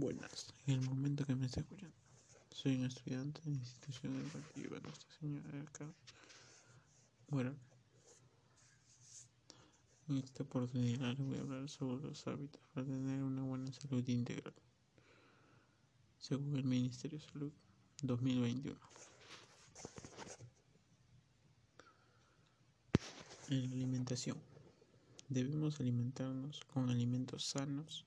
Buenas, en el momento que me esté escuchando. Soy un estudiante de institución educativa Nuestra Señora del Carmen. Bueno, en esta oportunidad les voy a hablar sobre los hábitos para tener una buena salud integral, según el Ministerio de Salud 2021. En la alimentación, debemos alimentarnos con alimentos sanos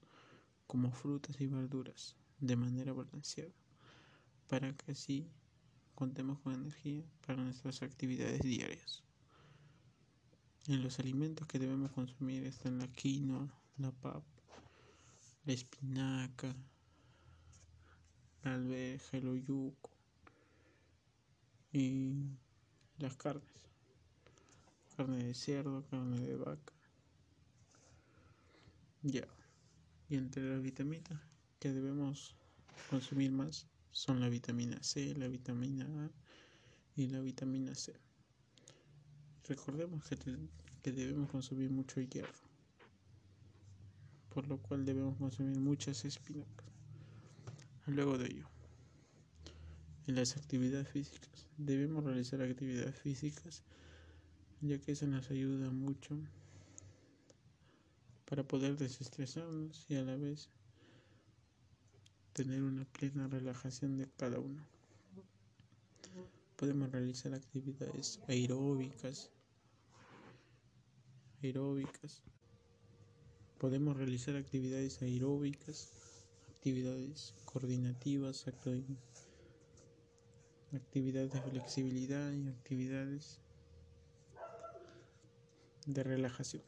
como frutas y verduras de manera balanceada, para que así contemos con energía para nuestras actividades diarias. En los alimentos que debemos consumir están la quinoa, la papa, la espinaca, la alveja, el oyuco y las carnes, carne de cerdo, carne de vaca. Ya. Y entre las vitaminas que debemos consumir más son la vitamina C, la vitamina A y la vitamina C. Recordemos que, que debemos consumir mucho hierro, por lo cual debemos consumir muchas espinacas. Luego de ello, en las actividades físicas, debemos realizar actividades físicas, ya que eso nos ayuda mucho para poder desestresarnos y a la vez tener una plena relajación de cada uno. Podemos realizar actividades aeróbicas, aeróbicas. Podemos realizar actividades aeróbicas, actividades coordinativas, actividades de flexibilidad y actividades de relajación.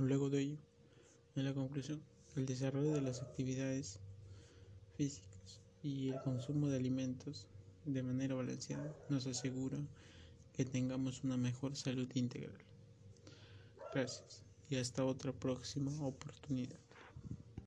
Luego de ello, en la conclusión, el desarrollo de las actividades físicas y el consumo de alimentos de manera balanceada nos asegura que tengamos una mejor salud integral. Gracias y hasta otra próxima oportunidad.